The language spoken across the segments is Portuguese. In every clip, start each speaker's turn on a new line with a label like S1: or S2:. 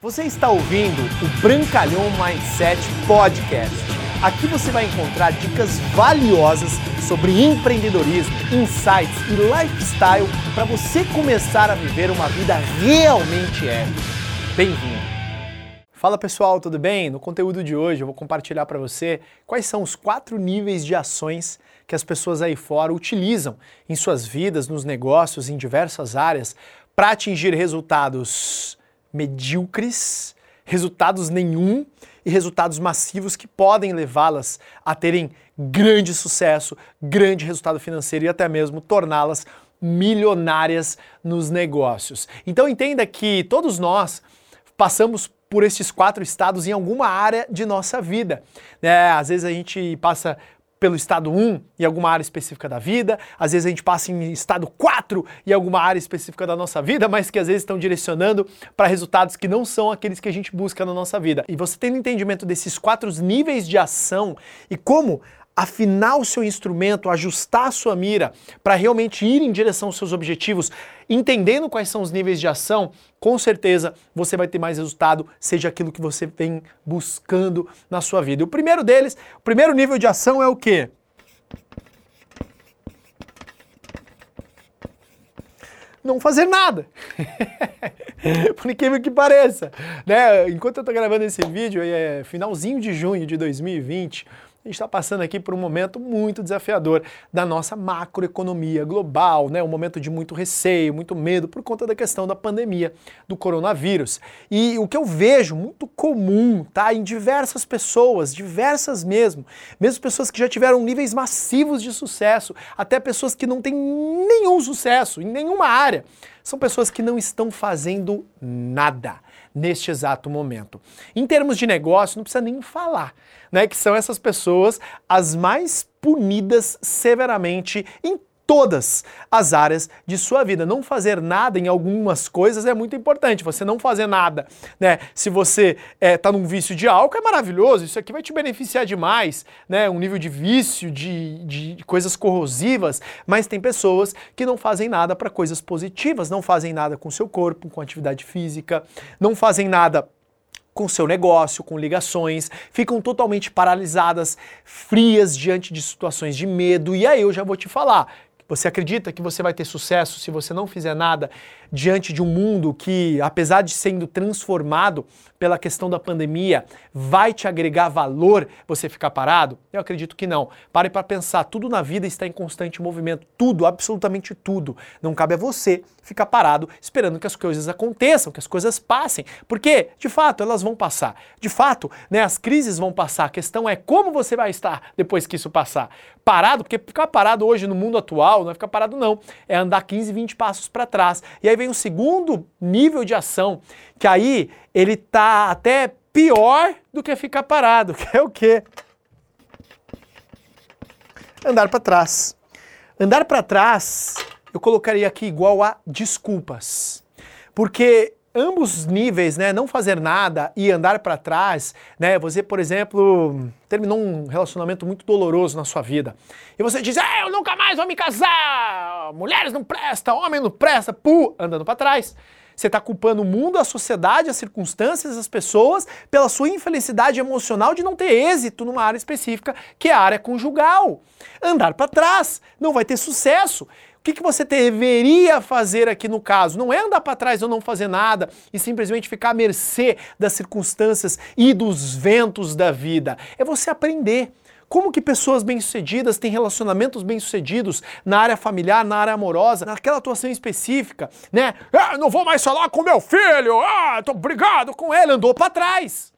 S1: Você está ouvindo o Brancalhão Mindset Podcast. Aqui você vai encontrar dicas valiosas sobre empreendedorismo, insights e lifestyle para você começar a viver uma vida realmente épica. Bem-vindo! Fala pessoal, tudo bem? No conteúdo de hoje eu vou compartilhar para você quais são os quatro níveis de ações que as pessoas aí fora utilizam em suas vidas, nos negócios, em diversas áreas, para atingir resultados medíocres, resultados nenhum e resultados massivos que podem levá-las a terem grande sucesso, grande resultado financeiro e até mesmo torná-las milionárias nos negócios. Então entenda que todos nós passamos por esses quatro estados em alguma área de nossa vida. É, às vezes a gente passa pelo estado 1 em alguma área específica da vida, às vezes a gente passa em estado 4 em alguma área específica da nossa vida, mas que às vezes estão direcionando para resultados que não são aqueles que a gente busca na nossa vida. E você tendo entendimento desses quatro níveis de ação e como afinar o seu instrumento, ajustar a sua mira para realmente ir em direção aos seus objetivos, entendendo quais são os níveis de ação, com certeza você vai ter mais resultado, seja aquilo que você vem buscando na sua vida. E o primeiro deles, o primeiro nível de ação é o quê? não fazer nada. Por incrível que pareça. Né? Enquanto eu estou gravando esse vídeo, é finalzinho de junho de 2020, a gente está passando aqui por um momento muito desafiador da nossa macroeconomia global, né? Um momento de muito receio, muito medo por conta da questão da pandemia do coronavírus. E o que eu vejo muito comum, tá, em diversas pessoas, diversas mesmo, mesmo pessoas que já tiveram níveis massivos de sucesso, até pessoas que não têm nenhum sucesso em nenhuma área, são pessoas que não estão fazendo nada neste exato momento. Em termos de negócio, não precisa nem falar né, que são essas pessoas as mais punidas severamente em todas as áreas de sua vida. Não fazer nada em algumas coisas é muito importante. Você não fazer nada, né? Se você está eh, num vício de álcool, é maravilhoso. Isso aqui vai te beneficiar demais, né? Um nível de vício, de, de coisas corrosivas. Mas tem pessoas que não fazem nada para coisas positivas, não fazem nada com seu corpo, com atividade física, não fazem nada com seu negócio, com ligações, ficam totalmente paralisadas, frias diante de situações de medo. E aí eu já vou te falar, você acredita que você vai ter sucesso se você não fizer nada diante de um mundo que, apesar de sendo transformado pela questão da pandemia, vai te agregar valor você ficar parado? Eu acredito que não. Pare para pensar, tudo na vida está em constante movimento, tudo, absolutamente tudo. Não cabe a você ficar parado esperando que as coisas aconteçam, que as coisas passem, porque, de fato, elas vão passar. De fato, né, as crises vão passar. A questão é como você vai estar depois que isso passar. Parado, porque ficar parado hoje no mundo atual não é ficar parado não, é andar 15, 20 passos para trás. E aí vem o segundo nível de ação, que aí ele tá até pior do que ficar parado, que é o quê? Andar para trás. Andar para trás, eu colocaria aqui igual a desculpas. Porque ambos níveis, né, não fazer nada e andar para trás, né, você, por exemplo, terminou um relacionamento muito doloroso na sua vida e você diz, ah, eu nunca mais vou me casar, mulheres não presta, homem não presta, pu, andando para trás. Você está culpando o mundo, a sociedade, as circunstâncias, as pessoas pela sua infelicidade emocional de não ter êxito numa área específica, que é a área conjugal. Andar para trás não vai ter sucesso. O que, que você deveria fazer aqui no caso? Não é andar para trás ou não fazer nada e simplesmente ficar à mercê das circunstâncias e dos ventos da vida. É você aprender. Como que pessoas bem-sucedidas têm relacionamentos bem-sucedidos na área familiar, na área amorosa, naquela atuação específica, né? Ah, não vou mais falar com meu filho, ah, tô brigado com ele, andou para trás.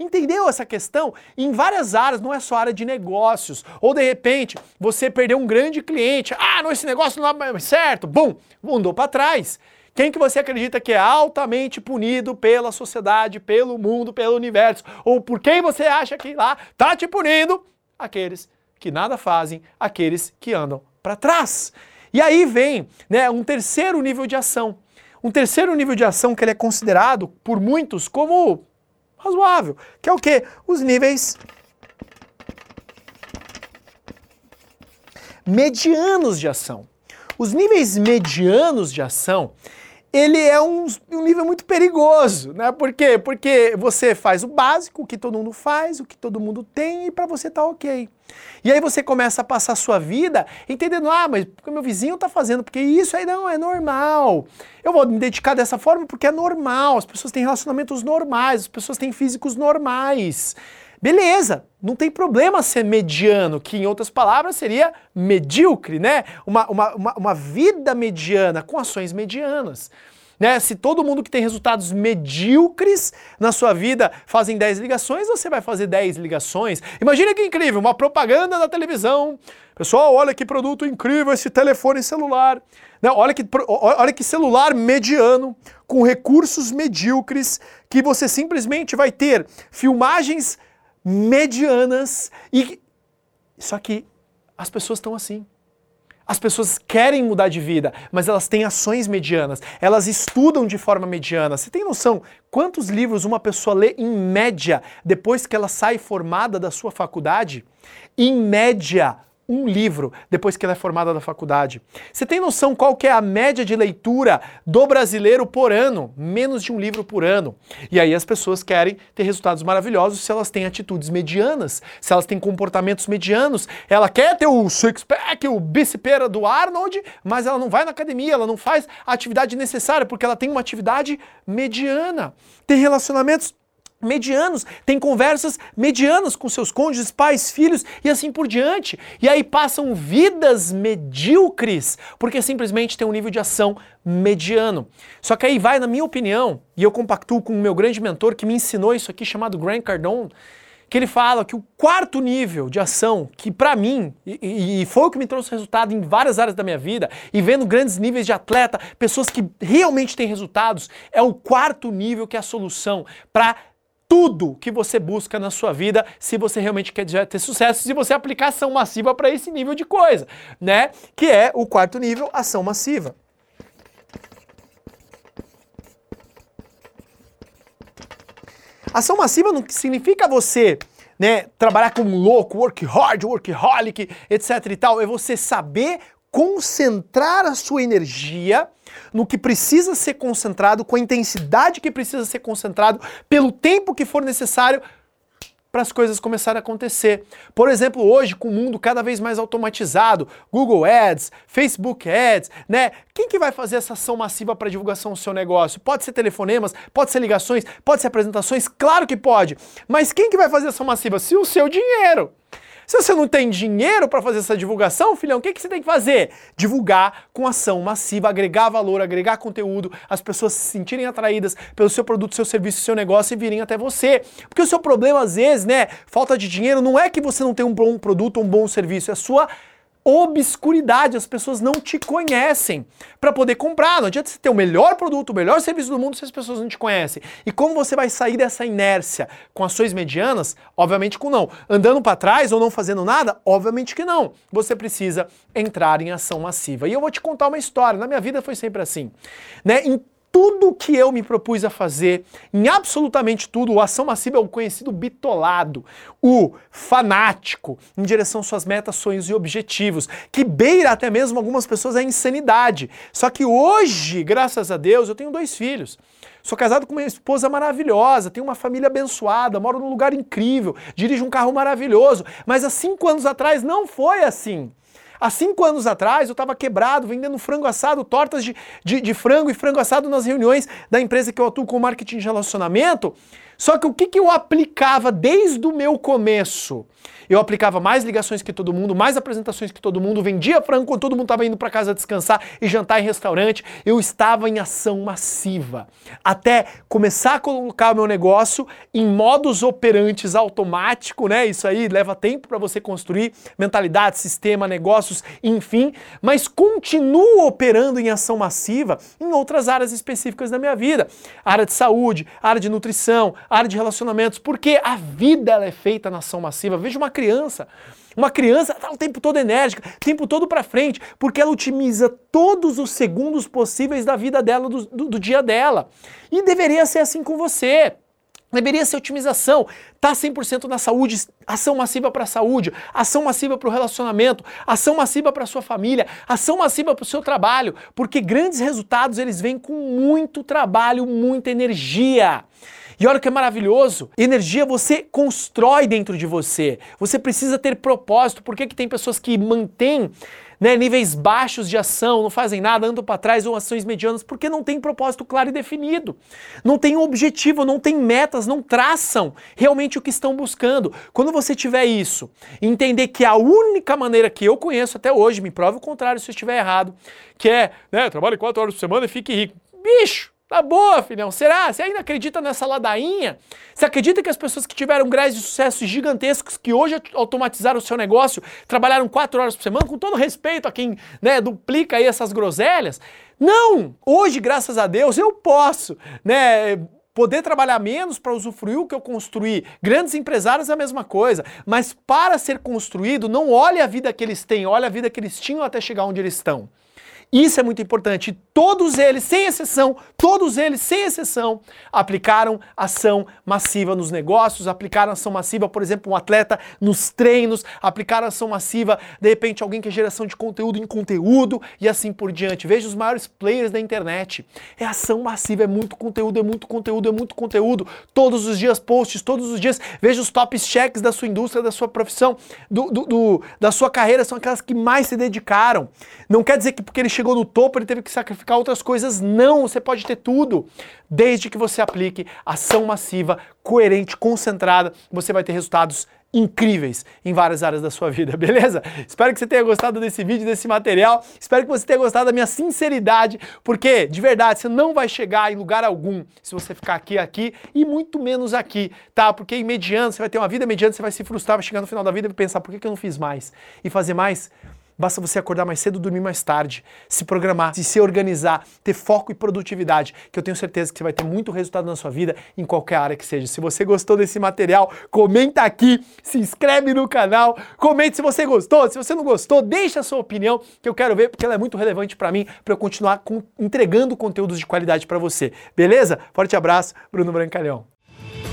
S1: Entendeu essa questão? Em várias áreas, não é só área de negócios. Ou de repente, você perdeu um grande cliente. Ah, não, esse negócio não é certo. Bum, andou para trás. Quem que você acredita que é altamente punido pela sociedade, pelo mundo, pelo universo? Ou por quem você acha que lá tá te punindo? Aqueles que nada fazem, aqueles que andam para trás. E aí vem né, um terceiro nível de ação. Um terceiro nível de ação que ele é considerado por muitos como razoável, que é o quê? Os níveis medianos de ação. Os níveis medianos de ação, ele é um, um, nível muito perigoso, né? Por quê? Porque você faz o básico, o que todo mundo faz, o que todo mundo tem, e para você tá ok. E aí você começa a passar a sua vida entendendo, ah, mas porque meu vizinho tá fazendo, porque isso aí não é normal. Eu vou me dedicar dessa forma porque é normal, as pessoas têm relacionamentos normais, as pessoas têm físicos normais. Beleza, não tem problema ser mediano, que em outras palavras seria medíocre, né? Uma, uma, uma, uma vida mediana com ações medianas. Né? Se todo mundo que tem resultados medíocres na sua vida fazem 10 ligações, você vai fazer 10 ligações. Imagina que incrível, uma propaganda na televisão. Pessoal, olha que produto incrível esse telefone celular. Né? Olha, que, olha que celular mediano, com recursos medíocres, que você simplesmente vai ter filmagens medianas e só que as pessoas estão assim. As pessoas querem mudar de vida, mas elas têm ações medianas. Elas estudam de forma mediana. Você tem noção quantos livros uma pessoa lê em média depois que ela sai formada da sua faculdade? Em média, um livro depois que ela é formada da faculdade. Você tem noção qual que é a média de leitura do brasileiro por ano? Menos de um livro por ano. E aí as pessoas querem ter resultados maravilhosos se elas têm atitudes medianas, se elas têm comportamentos medianos. Ela quer ter o six-pack, o bicipera do Arnold, mas ela não vai na academia, ela não faz a atividade necessária porque ela tem uma atividade mediana. Tem relacionamentos medianos, tem conversas medianas com seus cônjuges, pais, filhos e assim por diante. E aí passam vidas medíocres, porque simplesmente tem um nível de ação mediano. Só que aí vai, na minha opinião, e eu compactuo com o meu grande mentor que me ensinou isso aqui, chamado Grant Cardone, que ele fala que o quarto nível de ação, que para mim, e, e, foi o que me trouxe resultado em várias áreas da minha vida, e vendo grandes níveis de atleta, pessoas que realmente têm resultados, é o quarto nível que é a solução para tudo que você busca na sua vida, se você realmente quer ter sucesso, se você aplicar ação massiva para esse nível de coisa, né? Que é o quarto nível, ação massiva. Ação massiva não significa você né, trabalhar como louco, work hard, workaholic, etc e tal. É você saber concentrar a sua energia no que precisa ser concentrado, com a intensidade que precisa ser concentrado, pelo tempo que for necessário para as coisas começarem a acontecer. Por exemplo, hoje, com o mundo cada vez mais automatizado, Google Ads, Facebook Ads, né? Quem que vai fazer essa ação massiva para divulgação do seu negócio? Pode ser telefonemas, pode ser ligações, pode ser apresentações? Claro que pode. Mas quem que vai fazer ação massiva? Se o seu dinheiro. Se você não tem dinheiro para fazer essa divulgação, filhão, o que, que você tem que fazer? Divulgar com ação massiva, agregar valor, agregar conteúdo, as pessoas se sentirem atraídas pelo seu produto, seu serviço, seu negócio e virem até você. Porque o seu problema, às vezes, né, falta de dinheiro, não é que você não tem um bom produto um bom serviço, é a sua obscuridade, as pessoas não te conhecem para poder comprar. Não adianta você ter o melhor produto, o melhor serviço do mundo se as pessoas não te conhecem. E como você vai sair dessa inércia com ações medianas? Obviamente com não. Andando para trás ou não fazendo nada? Obviamente que não. Você precisa entrar em ação massiva. E eu vou te contar uma história. Na minha vida foi sempre assim, né? Em tudo que eu me propus a fazer, em absolutamente tudo, o ação massiva é o conhecido bitolado, o fanático, em direção às suas metas, sonhos e objetivos, que beira até mesmo algumas pessoas a insanidade. Só que hoje, graças a Deus, eu tenho dois filhos. Sou casado com uma esposa maravilhosa, tenho uma família abençoada, moro num lugar incrível, dirijo um carro maravilhoso, mas há cinco anos atrás não foi assim. Há cinco anos atrás eu estava quebrado, vendendo frango assado, tortas de, de, de, frango e frango assado nas reuniões da empresa que eu atuo com marketing de relacionamento. Só que o que, que eu aplicava desde o meu começo? Eu aplicava mais ligações que todo mundo, mais apresentações que todo mundo, vendia frango quando todo mundo estava indo para casa descansar e jantar em restaurante. Eu estava em ação massiva. Até começar a colocar o meu negócio em modos operantes automático, né? Isso aí leva tempo para você construir mentalidade, sistema, negócios, enfim, mas continuo operando em ação massiva em outras áreas específicas da minha vida. Área de saúde, área de nutrição, área de relacionamentos, porque a vida ela é feita na ação massiva. Veja uma criança. Uma criança está o tempo todo enérgica, o tempo todo para frente, porque ela otimiza todos os segundos possíveis da vida dela, do, do, do dia dela. E deveria ser assim com você. Deveria ser otimização. Tá 100% na saúde, ação massiva para a saúde, ação massiva para o relacionamento, ação massiva para a sua família, ação massiva para o seu trabalho, porque grandes resultados eles vêm com muito trabalho, muita energia. E olha que é maravilhoso, energia você constrói dentro de você. Você precisa ter propósito. Por que, que tem pessoas que mantêm né, níveis baixos de ação, não fazem nada, andam para trás ou ações medianas, porque não tem propósito claro e definido. Não tem um objetivo, não tem metas, não traçam realmente o que estão buscando. Quando você tiver isso, entender que a única maneira que eu conheço até hoje, me prove o contrário se eu estiver errado, que é, né, trabalhe quatro horas por semana e fique rico. Bicho! Tá boa, filhão. Será? Você ainda acredita nessa ladainha? Você acredita que as pessoas que tiveram graus de sucesso gigantescos, que hoje automatizaram o seu negócio, trabalharam quatro horas por semana, com todo respeito a quem né, duplica aí essas groselhas? Não! Hoje, graças a Deus, eu posso, né? poder trabalhar menos para usufruir o que eu construí. Grandes empresários é a mesma coisa, mas para ser construído, não olhe a vida que eles têm, olhe a vida que eles tinham até chegar onde eles estão. Isso é muito importante. Todos eles, sem exceção, todos eles, sem exceção, aplicaram ação massiva nos negócios, aplicaram ação massiva, por exemplo, um atleta nos treinos, aplicaram ação massiva, de repente, alguém que é geração de conteúdo em conteúdo e assim por diante. Veja os maiores players da internet. É ação massiva, é muito conteúdo, é muito conteúdo, é muito conteúdo. Todos os dias posts, todos os dias. Veja os top checks da sua indústria, da sua profissão, do, do, do da sua carreira, são aquelas que mais se dedicaram. Não quer dizer que porque eles chegou no topo, ele teve que sacrificar outras coisas. Não, você pode ter tudo. Desde que você aplique ação massiva, coerente, concentrada, você vai ter resultados incríveis em várias áreas da sua vida, beleza? Espero que você tenha gostado desse vídeo, desse material. Espero que você tenha gostado da minha sinceridade, porque de verdade você não vai chegar em lugar algum se você ficar aqui, aqui e muito menos aqui, tá? Porque em mediano você vai ter uma vida mediana, você vai se frustrar, vai chegar no final da vida e pensar por que, que eu não fiz mais? E fazer mais Basta você acordar mais cedo, dormir mais tarde, se programar, se, organizar, ter foco e produtividade, que eu tenho certeza que você vai ter muito resultado na sua vida em qualquer área que seja. Se você gostou desse material, comenta aqui, se inscreve no canal, comente se você gostou, se você não gostou, deixa a sua opinião que eu quero ver porque ela é muito relevante para mim, para eu continuar com, entregando conteúdos de qualidade para você. Beleza? Forte abraço, Bruno Brancalhão.